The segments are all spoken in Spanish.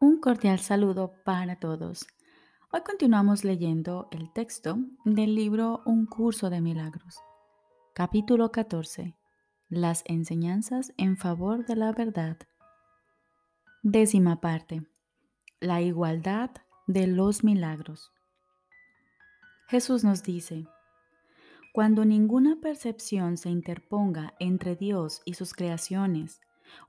Un cordial saludo para todos. Hoy continuamos leyendo el texto del libro Un curso de milagros. Capítulo 14. Las enseñanzas en favor de la verdad. Décima parte. La igualdad de los milagros. Jesús nos dice, cuando ninguna percepción se interponga entre Dios y sus creaciones,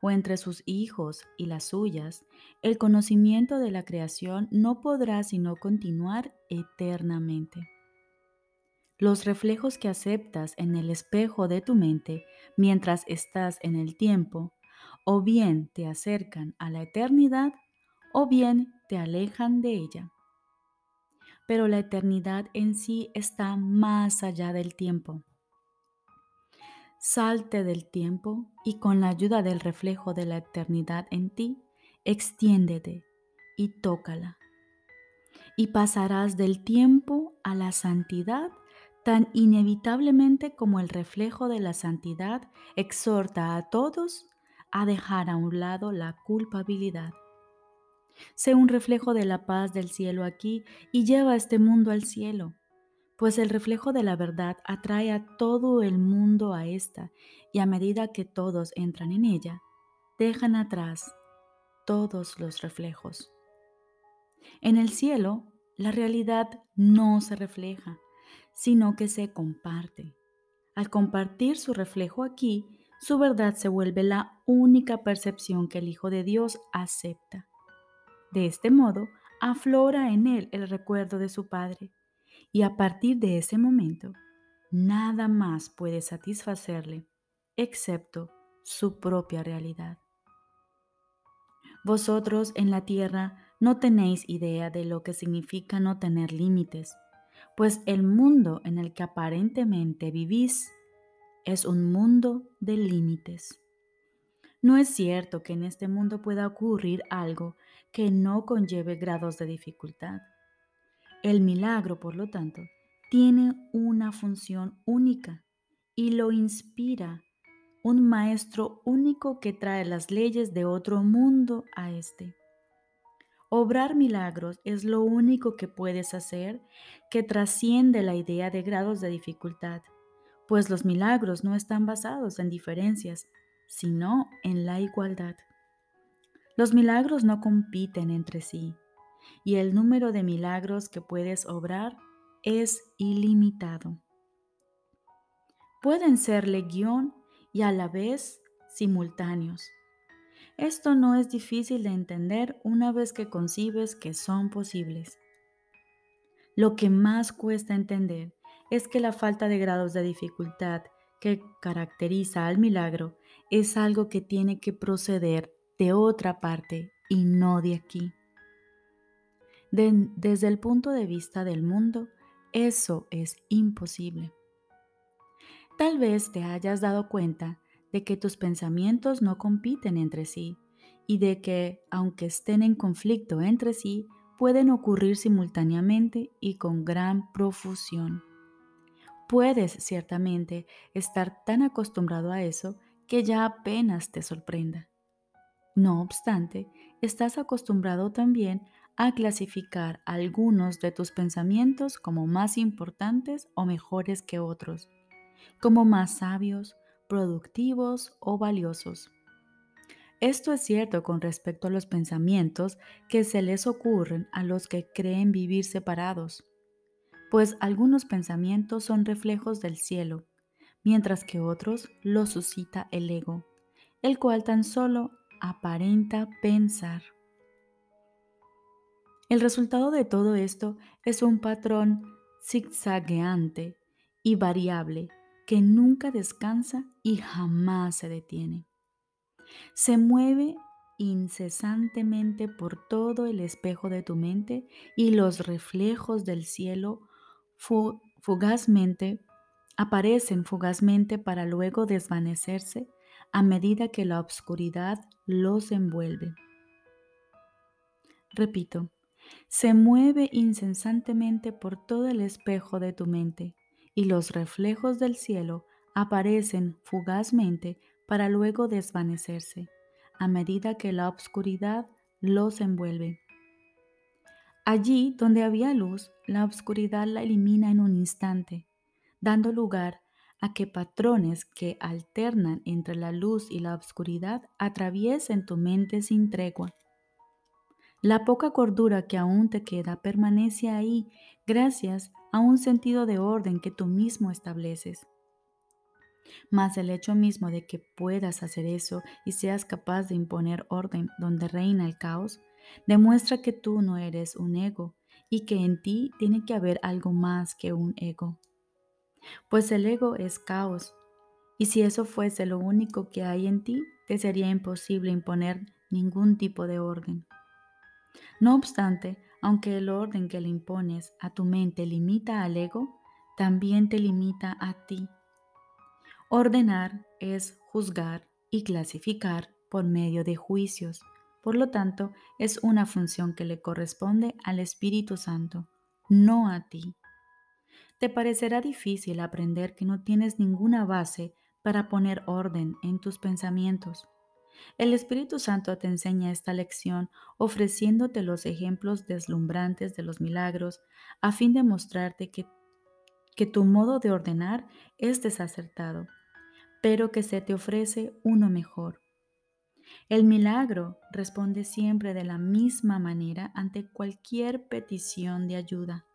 o entre sus hijos y las suyas, el conocimiento de la creación no podrá sino continuar eternamente. Los reflejos que aceptas en el espejo de tu mente mientras estás en el tiempo, o bien te acercan a la eternidad, o bien te alejan de ella. Pero la eternidad en sí está más allá del tiempo. Salte del tiempo y con la ayuda del reflejo de la eternidad en ti, extiéndete y tócala. Y pasarás del tiempo a la santidad tan inevitablemente como el reflejo de la santidad exhorta a todos a dejar a un lado la culpabilidad. Sé un reflejo de la paz del cielo aquí y lleva este mundo al cielo pues el reflejo de la verdad atrae a todo el mundo a esta, y a medida que todos entran en ella, dejan atrás todos los reflejos. En el cielo, la realidad no se refleja, sino que se comparte. Al compartir su reflejo aquí, su verdad se vuelve la única percepción que el Hijo de Dios acepta. De este modo, aflora en él el recuerdo de su Padre y a partir de ese momento, nada más puede satisfacerle excepto su propia realidad. Vosotros en la tierra no tenéis idea de lo que significa no tener límites, pues el mundo en el que aparentemente vivís es un mundo de límites. No es cierto que en este mundo pueda ocurrir algo que no conlleve grados de dificultad. El milagro, por lo tanto, tiene una función única y lo inspira un maestro único que trae las leyes de otro mundo a este. Obrar milagros es lo único que puedes hacer que trasciende la idea de grados de dificultad, pues los milagros no están basados en diferencias, sino en la igualdad. Los milagros no compiten entre sí, y el número de milagros que puedes obrar es ilimitado. Pueden ser legión y a la vez simultáneos. Esto no es difícil de entender una vez que concibes que son posibles. Lo que más cuesta entender es que la falta de grados de dificultad que caracteriza al milagro es algo que tiene que proceder de otra parte y no de aquí desde el punto de vista del mundo, eso es imposible. Tal vez te hayas dado cuenta de que tus pensamientos no compiten entre sí y de que, aunque estén en conflicto entre sí, pueden ocurrir simultáneamente y con gran profusión. Puedes ciertamente estar tan acostumbrado a eso que ya apenas te sorprenda. No obstante, estás acostumbrado también a clasificar algunos de tus pensamientos como más importantes o mejores que otros, como más sabios, productivos o valiosos. Esto es cierto con respecto a los pensamientos que se les ocurren a los que creen vivir separados, pues algunos pensamientos son reflejos del cielo, mientras que otros los suscita el ego, el cual tan solo aparenta pensar. El resultado de todo esto es un patrón zigzagueante y variable que nunca descansa y jamás se detiene. Se mueve incesantemente por todo el espejo de tu mente y los reflejos del cielo fugazmente aparecen fugazmente para luego desvanecerse a medida que la oscuridad los envuelve. Repito, se mueve incesantemente por todo el espejo de tu mente y los reflejos del cielo aparecen fugazmente para luego desvanecerse, a medida que la obscuridad los envuelve. Allí donde había luz, la oscuridad la elimina en un instante, dando lugar a que patrones que alternan entre la luz y la oscuridad atraviesen tu mente sin tregua. La poca cordura que aún te queda permanece ahí gracias a un sentido de orden que tú mismo estableces. Mas el hecho mismo de que puedas hacer eso y seas capaz de imponer orden donde reina el caos, demuestra que tú no eres un ego y que en ti tiene que haber algo más que un ego. Pues el ego es caos, y si eso fuese lo único que hay en ti, te sería imposible imponer ningún tipo de orden. No obstante, aunque el orden que le impones a tu mente limita al ego, también te limita a ti. Ordenar es juzgar y clasificar por medio de juicios. Por lo tanto, es una función que le corresponde al Espíritu Santo, no a ti. Te parecerá difícil aprender que no tienes ninguna base para poner orden en tus pensamientos. El Espíritu Santo te enseña esta lección ofreciéndote los ejemplos deslumbrantes de los milagros a fin de mostrarte que, que tu modo de ordenar es desacertado, pero que se te ofrece uno mejor. El milagro responde siempre de la misma manera ante cualquier petición de ayuda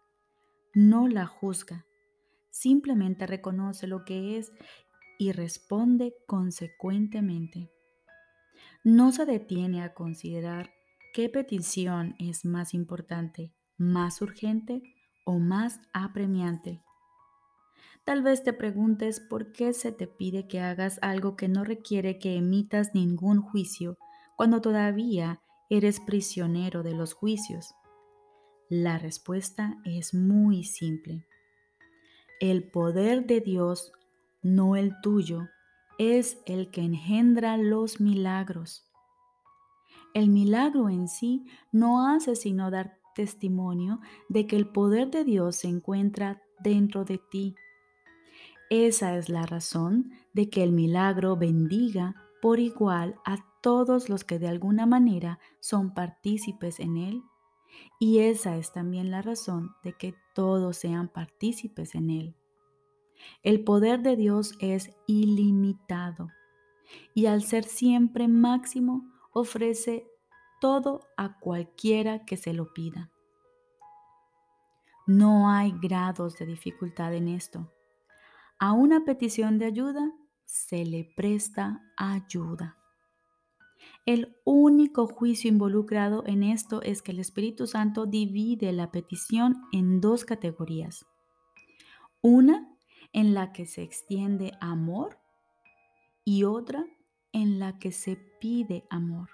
no la juzga, simplemente reconoce lo que es y responde consecuentemente. No se detiene a considerar qué petición es más importante, más urgente o más apremiante. Tal vez te preguntes por qué se te pide que hagas algo que no requiere que emitas ningún juicio cuando todavía eres prisionero de los juicios. La respuesta es muy simple. El poder de Dios, no el tuyo, es el que engendra los milagros. El milagro en sí no hace sino dar testimonio de que el poder de Dios se encuentra dentro de ti. Esa es la razón de que el milagro bendiga por igual a todos los que de alguna manera son partícipes en él y esa es también la razón de que todos sean partícipes en Él. El poder de Dios es ilimitado y al ser siempre máximo ofrece todo a cualquiera que se lo pida. No hay grados de dificultad en esto. A una petición de ayuda se le presta ayuda. El único juicio involucrado en esto es que el Espíritu Santo divide la petición en dos categorías. Una en la que se extiende amor y otra en la que se pide amor.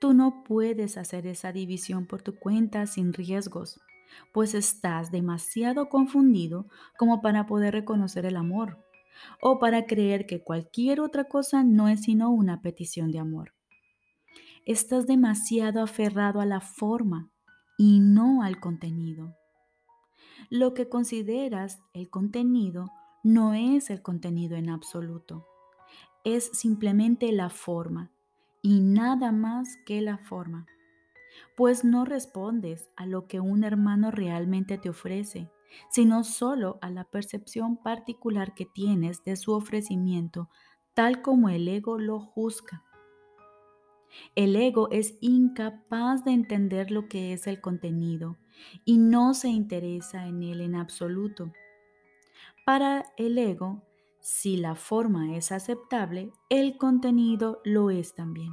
Tú no puedes hacer esa división por tu cuenta sin riesgos, pues estás demasiado confundido como para poder reconocer el amor o para creer que cualquier otra cosa no es sino una petición de amor. Estás demasiado aferrado a la forma y no al contenido. Lo que consideras el contenido no es el contenido en absoluto, es simplemente la forma y nada más que la forma, pues no respondes a lo que un hermano realmente te ofrece, sino solo a la percepción particular que tienes de su ofrecimiento, tal como el ego lo juzga. El ego es incapaz de entender lo que es el contenido y no se interesa en él en absoluto. Para el ego, si la forma es aceptable, el contenido lo es también.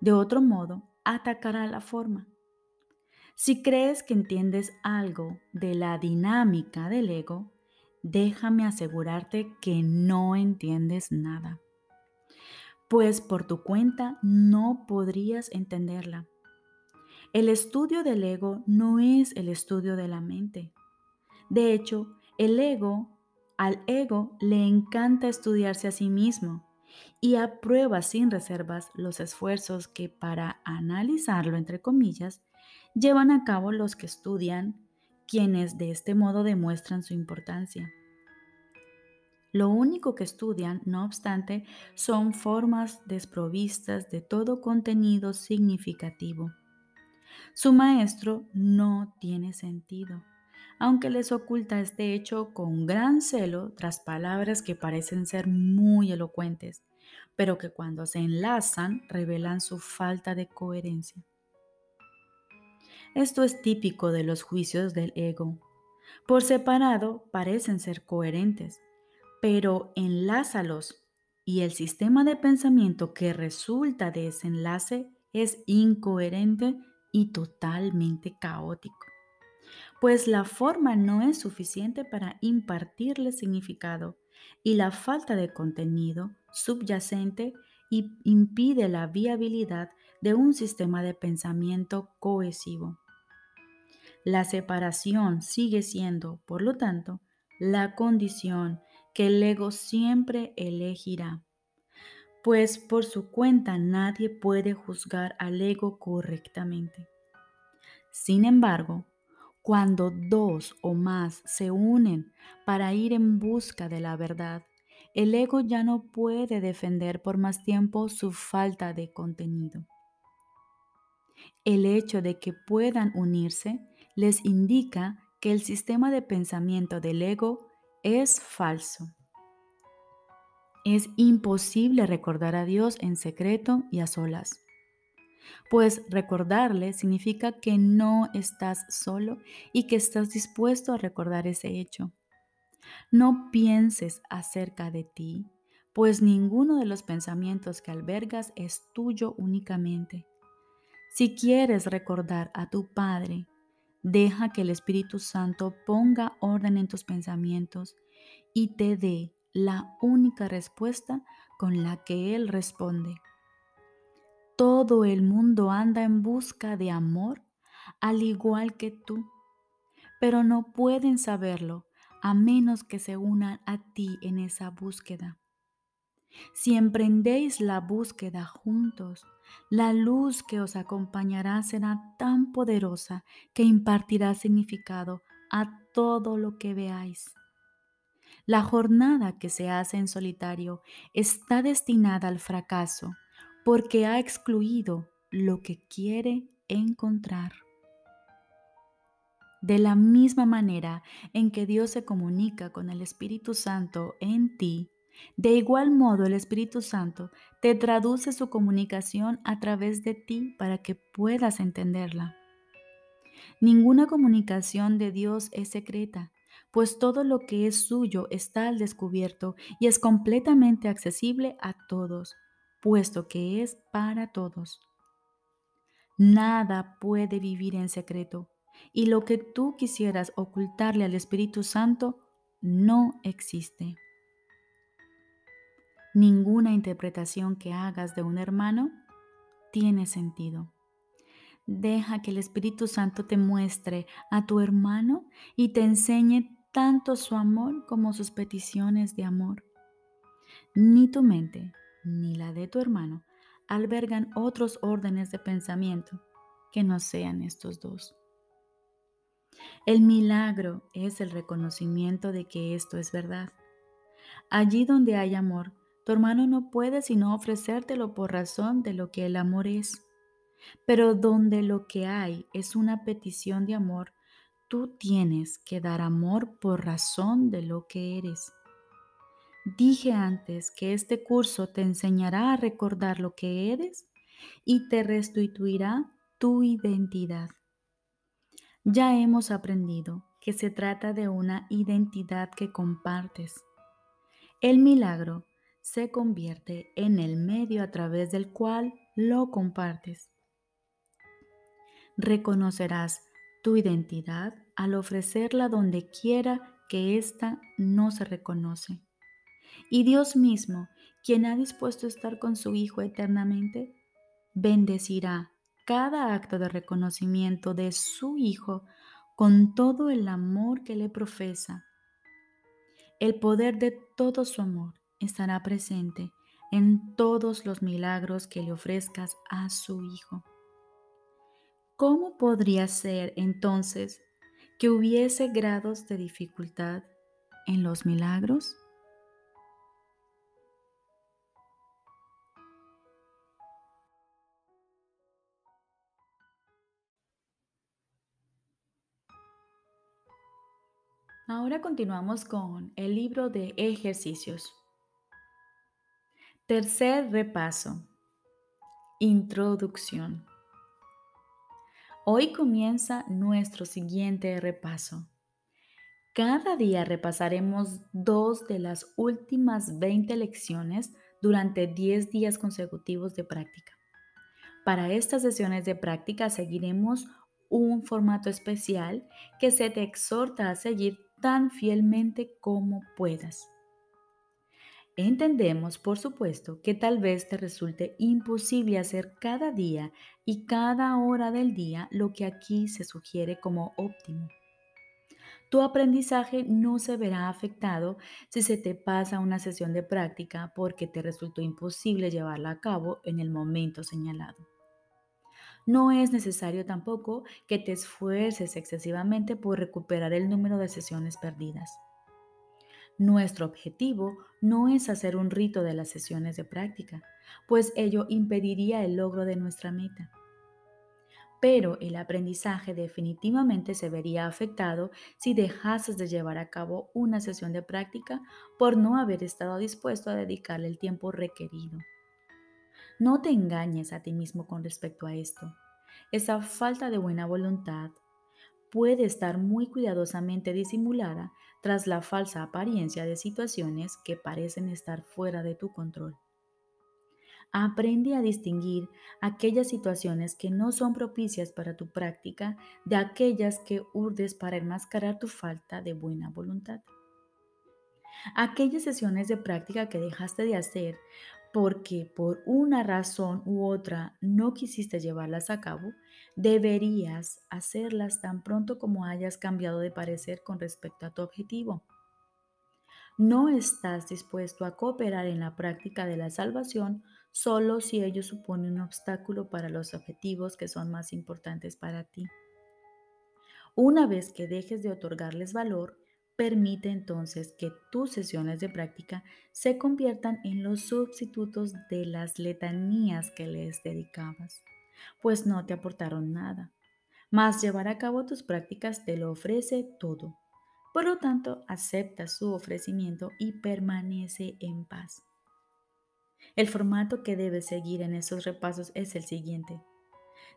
De otro modo, atacará la forma. Si crees que entiendes algo de la dinámica del ego, déjame asegurarte que no entiendes nada, pues por tu cuenta no podrías entenderla. El estudio del ego no es el estudio de la mente. De hecho, el ego, al ego le encanta estudiarse a sí mismo y aprueba sin reservas los esfuerzos que para analizarlo, entre comillas, llevan a cabo los que estudian, quienes de este modo demuestran su importancia. Lo único que estudian, no obstante, son formas desprovistas de todo contenido significativo. Su maestro no tiene sentido, aunque les oculta este hecho con gran celo tras palabras que parecen ser muy elocuentes, pero que cuando se enlazan revelan su falta de coherencia. Esto es típico de los juicios del ego. Por separado parecen ser coherentes, pero enlázalos y el sistema de pensamiento que resulta de ese enlace es incoherente y totalmente caótico, pues la forma no es suficiente para impartirle significado y la falta de contenido subyacente impide la viabilidad de un sistema de pensamiento cohesivo. La separación sigue siendo, por lo tanto, la condición que el ego siempre elegirá, pues por su cuenta nadie puede juzgar al ego correctamente. Sin embargo, cuando dos o más se unen para ir en busca de la verdad, el ego ya no puede defender por más tiempo su falta de contenido. El hecho de que puedan unirse les indica que el sistema de pensamiento del ego es falso. Es imposible recordar a Dios en secreto y a solas, pues recordarle significa que no estás solo y que estás dispuesto a recordar ese hecho. No pienses acerca de ti, pues ninguno de los pensamientos que albergas es tuyo únicamente. Si quieres recordar a tu Padre, Deja que el Espíritu Santo ponga orden en tus pensamientos y te dé la única respuesta con la que Él responde. Todo el mundo anda en busca de amor, al igual que tú, pero no pueden saberlo a menos que se unan a ti en esa búsqueda. Si emprendéis la búsqueda juntos, la luz que os acompañará será tan poderosa que impartirá significado a todo lo que veáis. La jornada que se hace en solitario está destinada al fracaso porque ha excluido lo que quiere encontrar. De la misma manera en que Dios se comunica con el Espíritu Santo en ti, de igual modo, el Espíritu Santo te traduce su comunicación a través de ti para que puedas entenderla. Ninguna comunicación de Dios es secreta, pues todo lo que es suyo está al descubierto y es completamente accesible a todos, puesto que es para todos. Nada puede vivir en secreto, y lo que tú quisieras ocultarle al Espíritu Santo no existe. Ninguna interpretación que hagas de un hermano tiene sentido. Deja que el Espíritu Santo te muestre a tu hermano y te enseñe tanto su amor como sus peticiones de amor. Ni tu mente ni la de tu hermano albergan otros órdenes de pensamiento que no sean estos dos. El milagro es el reconocimiento de que esto es verdad. Allí donde hay amor, tu hermano no puede sino ofrecértelo por razón de lo que el amor es. Pero donde lo que hay es una petición de amor, tú tienes que dar amor por razón de lo que eres. Dije antes que este curso te enseñará a recordar lo que eres y te restituirá tu identidad. Ya hemos aprendido que se trata de una identidad que compartes. El milagro se convierte en el medio a través del cual lo compartes. Reconocerás tu identidad al ofrecerla donde quiera que ésta no se reconoce. Y Dios mismo, quien ha dispuesto a estar con su Hijo eternamente, bendecirá cada acto de reconocimiento de su Hijo con todo el amor que le profesa. El poder de todo su amor estará presente en todos los milagros que le ofrezcas a su Hijo. ¿Cómo podría ser entonces que hubiese grados de dificultad en los milagros? Ahora continuamos con el libro de ejercicios. Tercer repaso. Introducción. Hoy comienza nuestro siguiente repaso. Cada día repasaremos dos de las últimas 20 lecciones durante 10 días consecutivos de práctica. Para estas sesiones de práctica seguiremos un formato especial que se te exhorta a seguir tan fielmente como puedas. Entendemos, por supuesto, que tal vez te resulte imposible hacer cada día y cada hora del día lo que aquí se sugiere como óptimo. Tu aprendizaje no se verá afectado si se te pasa una sesión de práctica porque te resultó imposible llevarla a cabo en el momento señalado. No es necesario tampoco que te esfuerces excesivamente por recuperar el número de sesiones perdidas. Nuestro objetivo no es hacer un rito de las sesiones de práctica, pues ello impediría el logro de nuestra meta. Pero el aprendizaje definitivamente se vería afectado si dejases de llevar a cabo una sesión de práctica por no haber estado dispuesto a dedicarle el tiempo requerido. No te engañes a ti mismo con respecto a esto. Esa falta de buena voluntad puede estar muy cuidadosamente disimulada tras la falsa apariencia de situaciones que parecen estar fuera de tu control. Aprende a distinguir aquellas situaciones que no son propicias para tu práctica de aquellas que urdes para enmascarar tu falta de buena voluntad. Aquellas sesiones de práctica que dejaste de hacer porque por una razón u otra no quisiste llevarlas a cabo, deberías hacerlas tan pronto como hayas cambiado de parecer con respecto a tu objetivo. No estás dispuesto a cooperar en la práctica de la salvación solo si ello supone un obstáculo para los objetivos que son más importantes para ti. Una vez que dejes de otorgarles valor, Permite entonces que tus sesiones de práctica se conviertan en los sustitutos de las letanías que les dedicabas, pues no te aportaron nada. Mas llevar a cabo tus prácticas te lo ofrece todo. Por lo tanto, acepta su ofrecimiento y permanece en paz. El formato que debes seguir en esos repasos es el siguiente.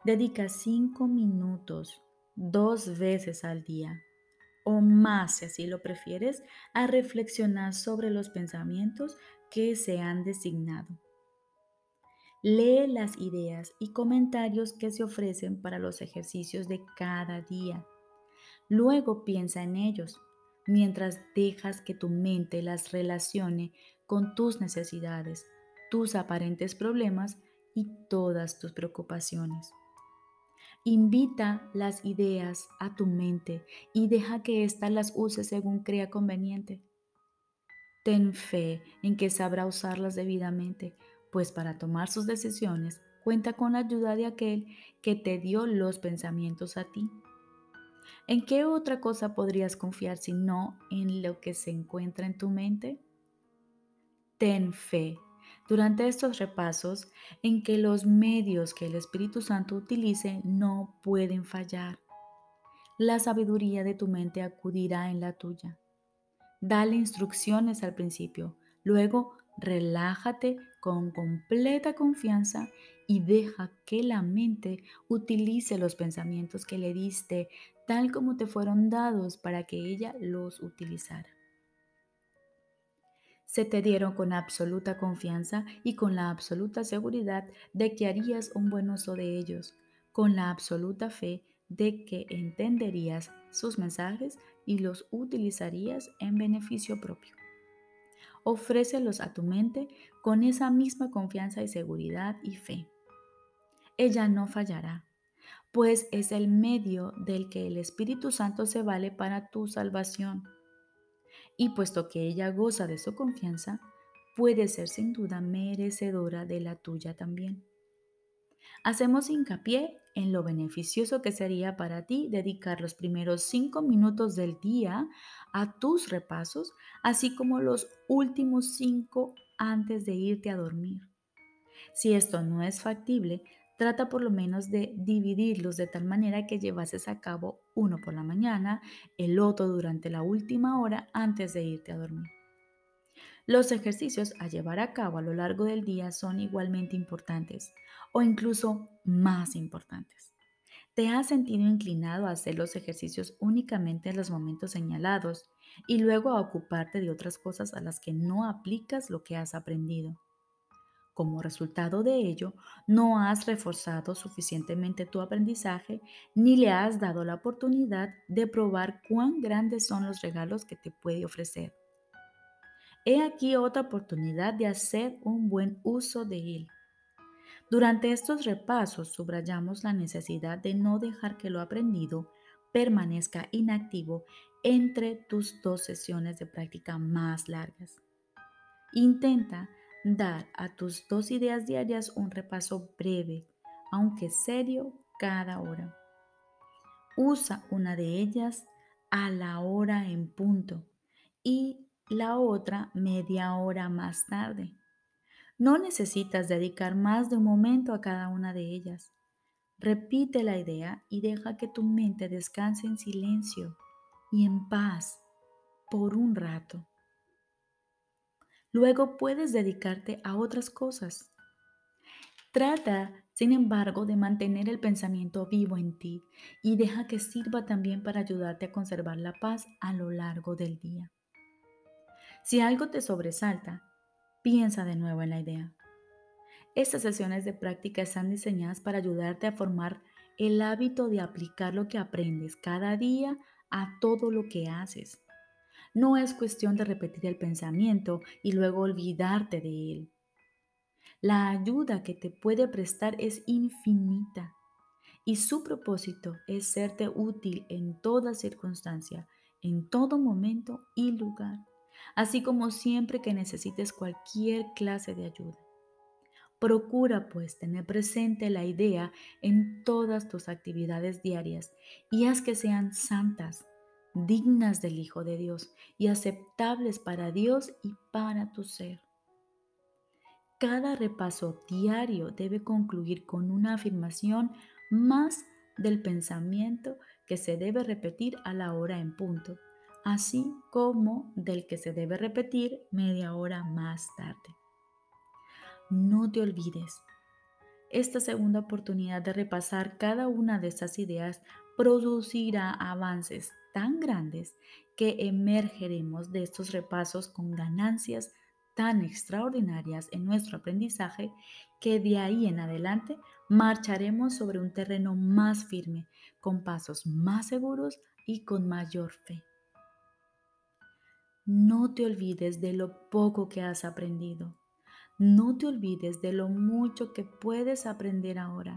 Dedica cinco minutos dos veces al día o más, si así lo prefieres, a reflexionar sobre los pensamientos que se han designado. Lee las ideas y comentarios que se ofrecen para los ejercicios de cada día. Luego piensa en ellos, mientras dejas que tu mente las relacione con tus necesidades, tus aparentes problemas y todas tus preocupaciones. Invita las ideas a tu mente y deja que ésta las use según crea conveniente. Ten fe en que sabrá usarlas debidamente, pues para tomar sus decisiones cuenta con la ayuda de aquel que te dio los pensamientos a ti. ¿En qué otra cosa podrías confiar si no en lo que se encuentra en tu mente? Ten fe durante estos repasos en que los medios que el Espíritu Santo utilice no pueden fallar. La sabiduría de tu mente acudirá en la tuya. Dale instrucciones al principio, luego relájate con completa confianza y deja que la mente utilice los pensamientos que le diste tal como te fueron dados para que ella los utilizara se te dieron con absoluta confianza y con la absoluta seguridad de que harías un buen uso de ellos, con la absoluta fe de que entenderías sus mensajes y los utilizarías en beneficio propio. Ofrécelos a tu mente con esa misma confianza y seguridad y fe. Ella no fallará, pues es el medio del que el Espíritu Santo se vale para tu salvación y puesto que ella goza de su confianza, puede ser sin duda merecedora de la tuya también. Hacemos hincapié en lo beneficioso que sería para ti dedicar los primeros cinco minutos del día a tus repasos, así como los últimos cinco antes de irte a dormir. Si esto no es factible, Trata por lo menos de dividirlos de tal manera que llevases a cabo uno por la mañana, el otro durante la última hora antes de irte a dormir. Los ejercicios a llevar a cabo a lo largo del día son igualmente importantes o incluso más importantes. ¿Te has sentido inclinado a hacer los ejercicios únicamente en los momentos señalados y luego a ocuparte de otras cosas a las que no aplicas lo que has aprendido? Como resultado de ello, no has reforzado suficientemente tu aprendizaje ni le has dado la oportunidad de probar cuán grandes son los regalos que te puede ofrecer. He aquí otra oportunidad de hacer un buen uso de él. Durante estos repasos subrayamos la necesidad de no dejar que lo aprendido permanezca inactivo entre tus dos sesiones de práctica más largas. Intenta dar a tus dos ideas diarias un repaso breve, aunque serio, cada hora. Usa una de ellas a la hora en punto y la otra media hora más tarde. No necesitas dedicar más de un momento a cada una de ellas. Repite la idea y deja que tu mente descanse en silencio y en paz por un rato. Luego puedes dedicarte a otras cosas. Trata, sin embargo, de mantener el pensamiento vivo en ti y deja que sirva también para ayudarte a conservar la paz a lo largo del día. Si algo te sobresalta, piensa de nuevo en la idea. Estas sesiones de práctica están diseñadas para ayudarte a formar el hábito de aplicar lo que aprendes cada día a todo lo que haces. No es cuestión de repetir el pensamiento y luego olvidarte de él. La ayuda que te puede prestar es infinita y su propósito es serte útil en toda circunstancia, en todo momento y lugar, así como siempre que necesites cualquier clase de ayuda. Procura pues tener presente la idea en todas tus actividades diarias y haz que sean santas, dignas del Hijo de Dios y aceptables para Dios y para tu ser. Cada repaso diario debe concluir con una afirmación más del pensamiento que se debe repetir a la hora en punto, así como del que se debe repetir media hora más tarde. No te olvides, esta segunda oportunidad de repasar cada una de estas ideas producirá avances tan grandes que emergeremos de estos repasos con ganancias tan extraordinarias en nuestro aprendizaje que de ahí en adelante marcharemos sobre un terreno más firme, con pasos más seguros y con mayor fe. No te olvides de lo poco que has aprendido. No te olvides de lo mucho que puedes aprender ahora.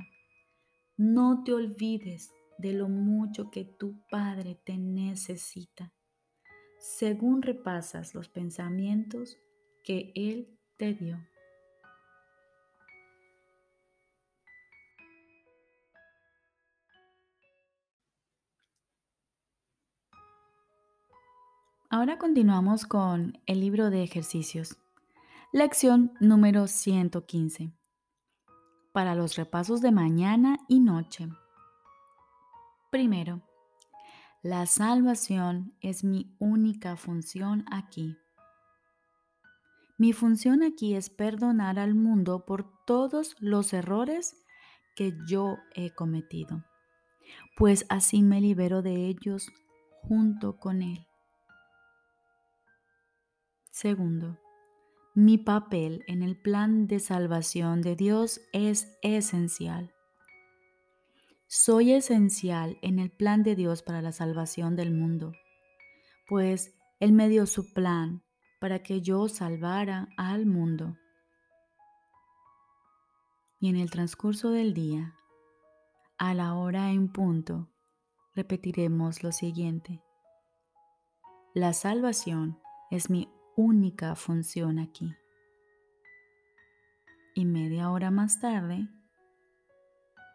No te olvides de lo mucho que tu Padre te necesita, según repasas los pensamientos que Él te dio. Ahora continuamos con el libro de ejercicios. Lección número 115. Para los repasos de mañana y noche. Primero, la salvación es mi única función aquí. Mi función aquí es perdonar al mundo por todos los errores que yo he cometido, pues así me libero de ellos junto con Él. Segundo, mi papel en el plan de salvación de Dios es esencial soy esencial en el plan de Dios para la salvación del mundo, pues Él me dio su plan para que yo salvara al mundo. Y en el transcurso del día, a la hora en punto, repetiremos lo siguiente. La salvación es mi única función aquí. Y media hora más tarde,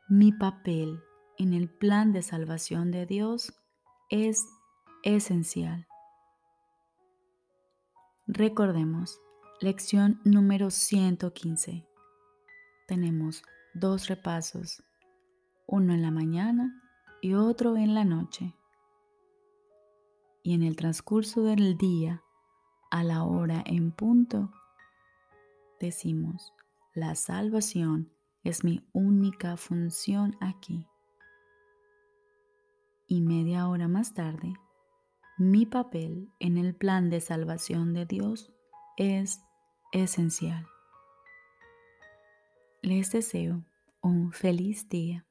mi papel en el plan de salvación de Dios es esencial. Recordemos, lección número 115. Tenemos dos repasos, uno en la mañana y otro en la noche. Y en el transcurso del día, a la hora en punto, decimos, la salvación es mi única función aquí. Y media hora más tarde, mi papel en el plan de salvación de Dios es esencial. Les deseo un feliz día.